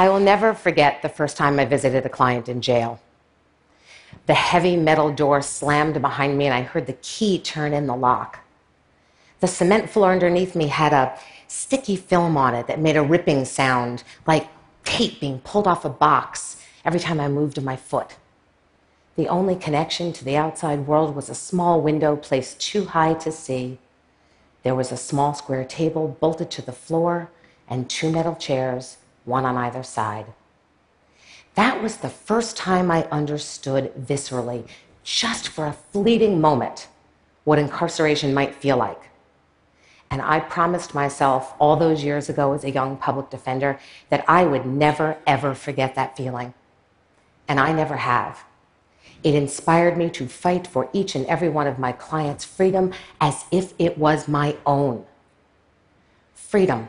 I will never forget the first time I visited a client in jail. The heavy metal door slammed behind me, and I heard the key turn in the lock. The cement floor underneath me had a sticky film on it that made a ripping sound, like tape being pulled off a box every time I moved my foot. The only connection to the outside world was a small window placed too high to see. There was a small square table bolted to the floor and two metal chairs, one on either side. That was the first time I understood viscerally, just for a fleeting moment, what incarceration might feel like. And I promised myself all those years ago as a young public defender that I would never, ever forget that feeling. And I never have. It inspired me to fight for each and every one of my clients' freedom as if it was my own. Freedom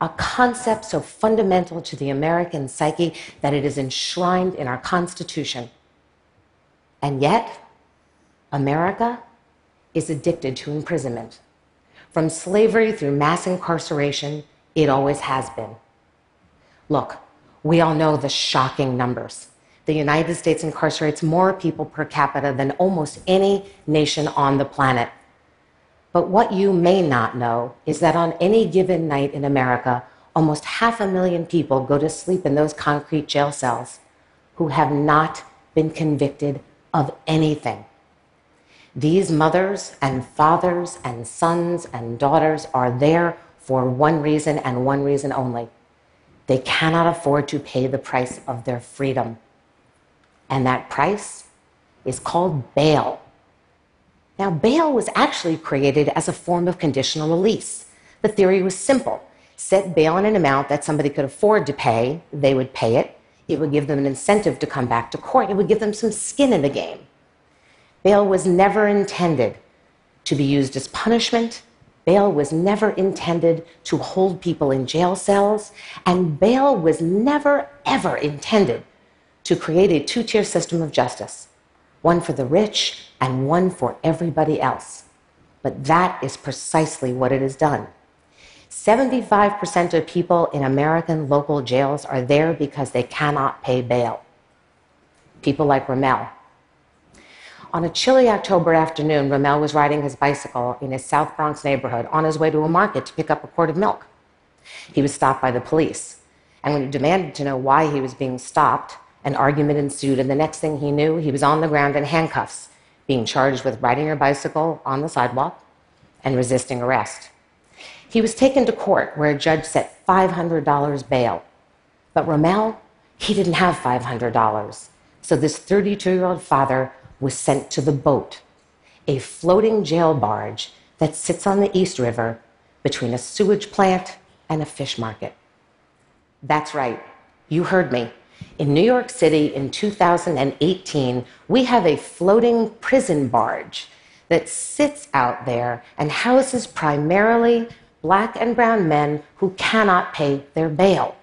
a concept so fundamental to the American psyche that it is enshrined in our Constitution. And yet, America is addicted to imprisonment. From slavery through mass incarceration, it always has been. Look, we all know the shocking numbers. The United States incarcerates more people per capita than almost any nation on the planet. But what you may not know is that on any given night in America, almost half a million people go to sleep in those concrete jail cells who have not been convicted of anything. These mothers and fathers and sons and daughters are there for one reason and one reason only. They cannot afford to pay the price of their freedom. And that price is called bail. Now, bail was actually created as a form of conditional release. The theory was simple set bail in an amount that somebody could afford to pay, they would pay it. It would give them an incentive to come back to court, it would give them some skin in the game. Bail was never intended to be used as punishment. Bail was never intended to hold people in jail cells. And bail was never, ever intended to create a two tier system of justice one for the rich and one for everybody else. But that is precisely what it has done. 75% of people in American local jails are there because they cannot pay bail. People like Ramel. On a chilly October afternoon, Ramel was riding his bicycle in his South Bronx neighborhood on his way to a market to pick up a quart of milk. He was stopped by the police. And when he demanded to know why he was being stopped, an argument ensued, and the next thing he knew, he was on the ground in handcuffs, being charged with riding a bicycle on the sidewalk and resisting arrest. He was taken to court where a judge set $500 bail. But Ramel, he didn't have $500. So this 32 year old father was sent to the boat, a floating jail barge that sits on the East River between a sewage plant and a fish market. That's right, you heard me. In New York City in 2018, we have a floating prison barge that sits out there and houses primarily black and brown men who cannot pay their bail.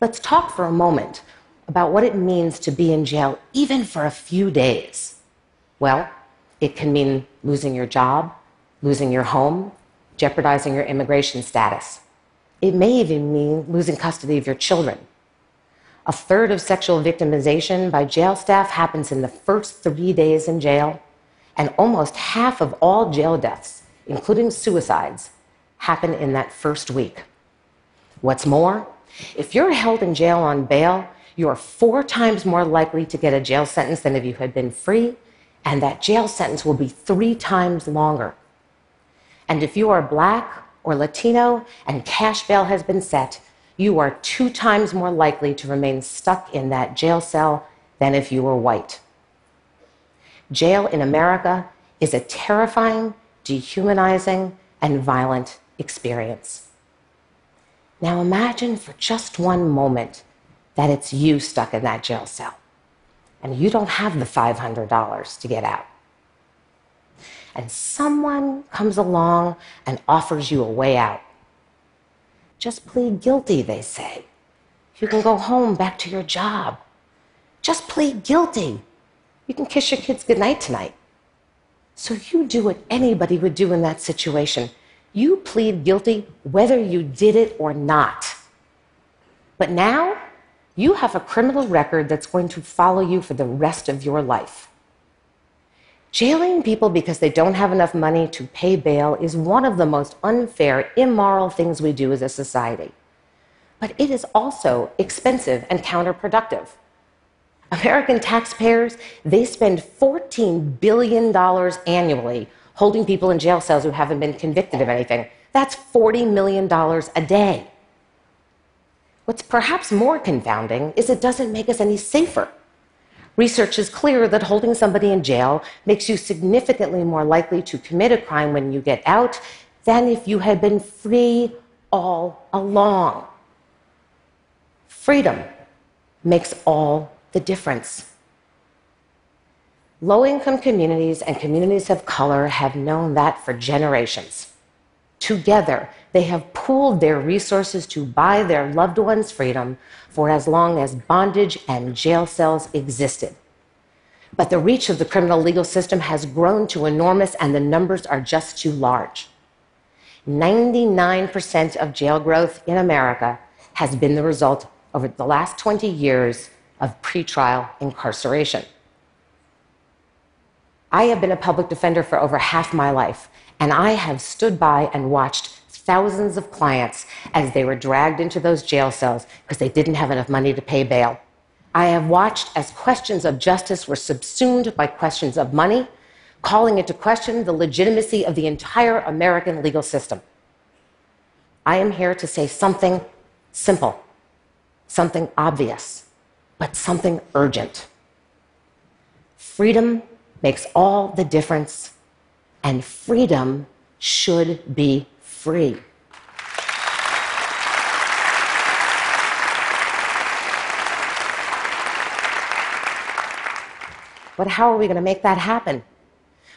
Let's talk for a moment about what it means to be in jail even for a few days. Well, it can mean losing your job, losing your home, jeopardizing your immigration status. It may even mean losing custody of your children. A third of sexual victimization by jail staff happens in the first three days in jail, and almost half of all jail deaths, including suicides, happen in that first week. What's more, if you're held in jail on bail, you are four times more likely to get a jail sentence than if you had been free, and that jail sentence will be three times longer. And if you are black or Latino and cash bail has been set, you are two times more likely to remain stuck in that jail cell than if you were white. Jail in America is a terrifying, dehumanizing, and violent experience. Now imagine for just one moment that it's you stuck in that jail cell and you don't have the $500 to get out. And someone comes along and offers you a way out. Just plead guilty, they say. You can go home back to your job. Just plead guilty. You can kiss your kids goodnight tonight. So you do what anybody would do in that situation. You plead guilty whether you did it or not. But now, you have a criminal record that's going to follow you for the rest of your life. Jailing people because they don't have enough money to pay bail is one of the most unfair, immoral things we do as a society. But it is also expensive and counterproductive. American taxpayers, they spend $14 billion annually holding people in jail cells who haven't been convicted of anything. That's $40 million a day. What's perhaps more confounding is it doesn't make us any safer. Research is clear that holding somebody in jail makes you significantly more likely to commit a crime when you get out than if you had been free all along. Freedom makes all the difference. Low income communities and communities of color have known that for generations. Together, they have pooled their resources to buy their loved ones' freedom for as long as bondage and jail cells existed. But the reach of the criminal legal system has grown to enormous, and the numbers are just too large. 99% of jail growth in America has been the result over the last 20 years of pretrial incarceration. I have been a public defender for over half my life, and I have stood by and watched thousands of clients as they were dragged into those jail cells because they didn't have enough money to pay bail. I have watched as questions of justice were subsumed by questions of money, calling into question the legitimacy of the entire American legal system. I am here to say something simple, something obvious, but something urgent. Freedom makes all the difference, and freedom should be free. But how are we going to make that happen?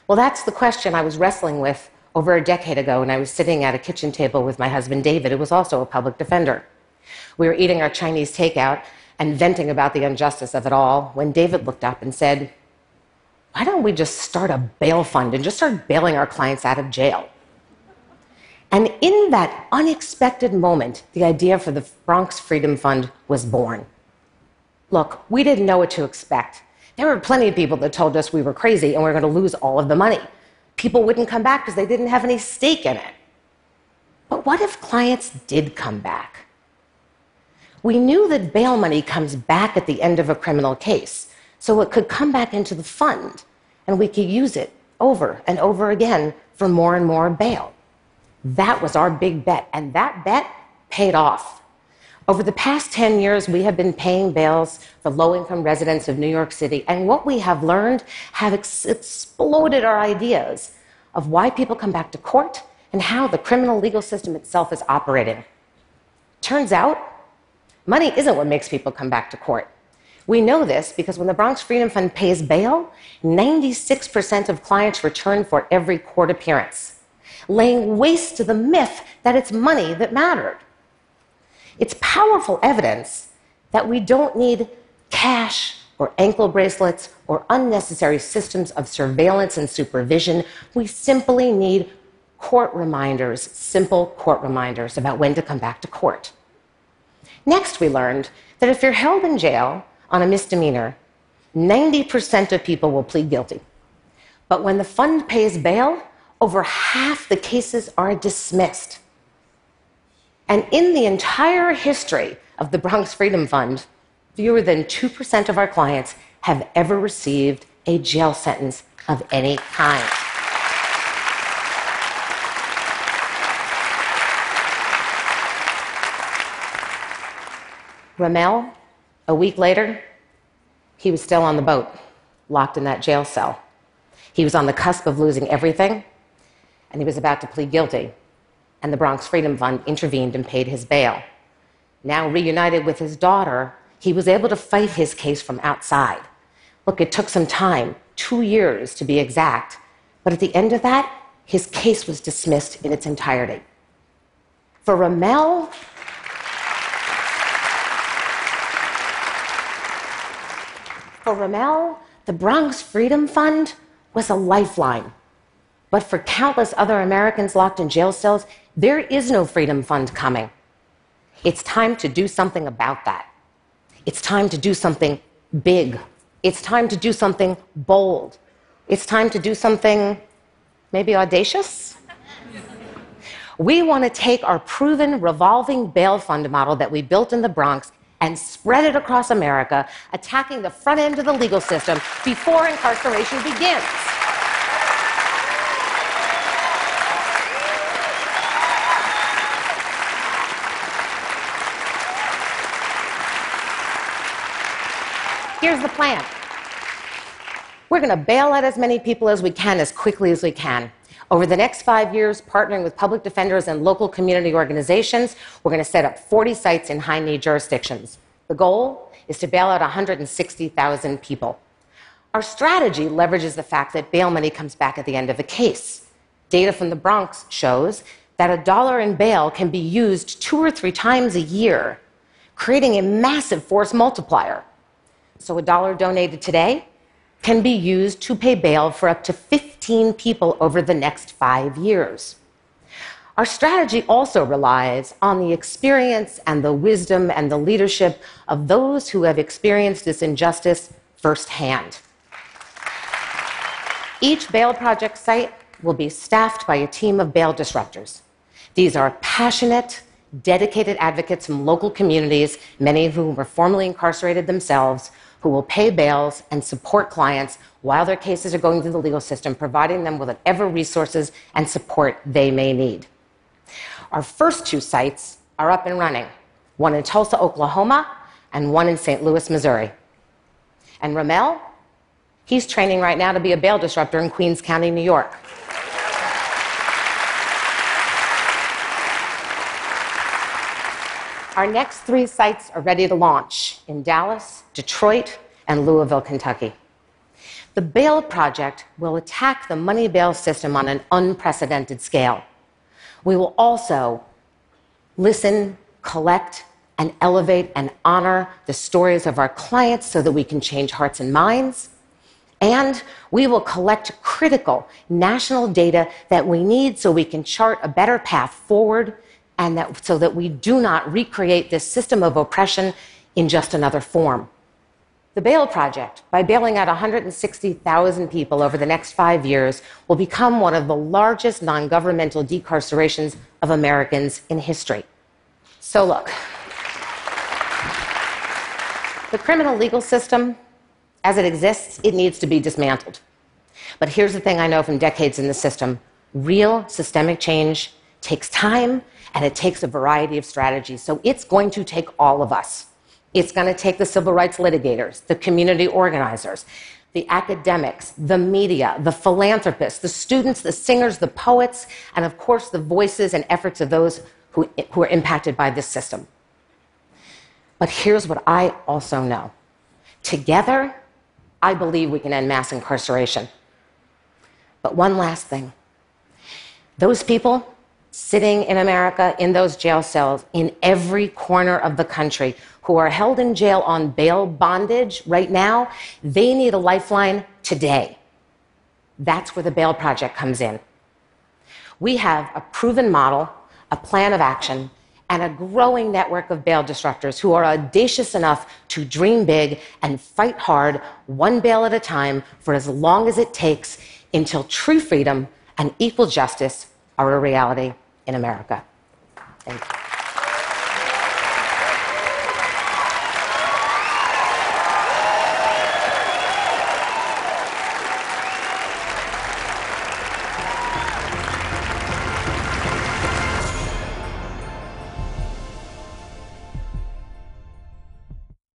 Well, that's the question I was wrestling with over a decade ago when I was sitting at a kitchen table with my husband David, who was also a public defender. We were eating our Chinese takeout and venting about the injustice of it all when David looked up and said, why don't we just start a bail fund and just start bailing our clients out of jail? And in that unexpected moment, the idea for the Bronx Freedom Fund was born. Look, we didn't know what to expect. There were plenty of people that told us we were crazy and we were going to lose all of the money. People wouldn't come back because they didn't have any stake in it. But what if clients did come back? We knew that bail money comes back at the end of a criminal case, so it could come back into the fund and we could use it over and over again for more and more bail. That was our big bet, and that bet paid off. Over the past 10 years, we have been paying bails for low income residents of New York City, and what we have learned have ex- exploded our ideas of why people come back to court and how the criminal legal system itself is operating. Turns out, money isn't what makes people come back to court. We know this because when the Bronx Freedom Fund pays bail, 96% of clients return for every court appearance, laying waste to the myth that it's money that mattered. It's powerful evidence that we don't need cash or ankle bracelets or unnecessary systems of surveillance and supervision. We simply need court reminders, simple court reminders about when to come back to court. Next, we learned that if you're held in jail on a misdemeanor, 90% of people will plead guilty. But when the fund pays bail, over half the cases are dismissed. And in the entire history of the Bronx Freedom Fund, fewer than 2% of our clients have ever received a jail sentence of any kind. Ramel a week later, he was still on the boat, locked in that jail cell. He was on the cusp of losing everything, and he was about to plead guilty. And the Bronx Freedom Fund intervened and paid his bail. Now, reunited with his daughter, he was able to fight his case from outside. Look, it took some time, two years to be exact, but at the end of that, his case was dismissed in its entirety. For Ramel, For Ramel, the Bronx Freedom Fund was a lifeline. But for countless other Americans locked in jail cells, there is no Freedom Fund coming. It's time to do something about that. It's time to do something big. It's time to do something bold. It's time to do something maybe audacious. We want to take our proven revolving bail fund model that we built in the Bronx and spread it across America, attacking the front end of the legal system before incarceration begins. Here's the plan. We're going to bail out as many people as we can as quickly as we can. Over the next five years, partnering with public defenders and local community organizations, we're going to set up 40 sites in high need jurisdictions. The goal is to bail out 160,000 people. Our strategy leverages the fact that bail money comes back at the end of a case. Data from the Bronx shows that a dollar in bail can be used two or three times a year, creating a massive force multiplier. So, a dollar donated today can be used to pay bail for up to 15 people over the next five years. Our strategy also relies on the experience and the wisdom and the leadership of those who have experienced this injustice firsthand. Each bail project site will be staffed by a team of bail disruptors. These are passionate, dedicated advocates from local communities, many of whom were formerly incarcerated themselves, who will pay bails and support clients while their cases are going through the legal system, providing them with whatever resources and support they may need. Our first two sites are up and running one in Tulsa, Oklahoma, and one in St. Louis, Missouri. And Ramel, he's training right now to be a bail disruptor in Queens County, New York. Our next three sites are ready to launch in Dallas, Detroit, and Louisville, Kentucky. The Bail Project will attack the money bail system on an unprecedented scale. We will also listen, collect, and elevate and honor the stories of our clients so that we can change hearts and minds. And we will collect critical national data that we need so we can chart a better path forward and that, so that we do not recreate this system of oppression in just another form. The Bail Project, by bailing out 160,000 people over the next five years, will become one of the largest non governmental decarcerations of Americans in history. So, look, the criminal legal system, as it exists, it needs to be dismantled. But here's the thing I know from decades in the system real systemic change takes time and it takes a variety of strategies. So it's going to take all of us. It's going to take the civil rights litigators, the community organizers, the academics, the media, the philanthropists, the students, the singers, the poets, and of course the voices and efforts of those who, who are impacted by this system. But here's what I also know together, I believe we can end mass incarceration. But one last thing those people sitting in America in those jail cells in every corner of the country who are held in jail on bail bondage right now, they need a lifeline today. That's where the Bail Project comes in. We have a proven model, a plan of action, and a growing network of bail disruptors who are audacious enough to dream big and fight hard, one bail at a time, for as long as it takes until true freedom and equal justice are a reality in America. Thank you.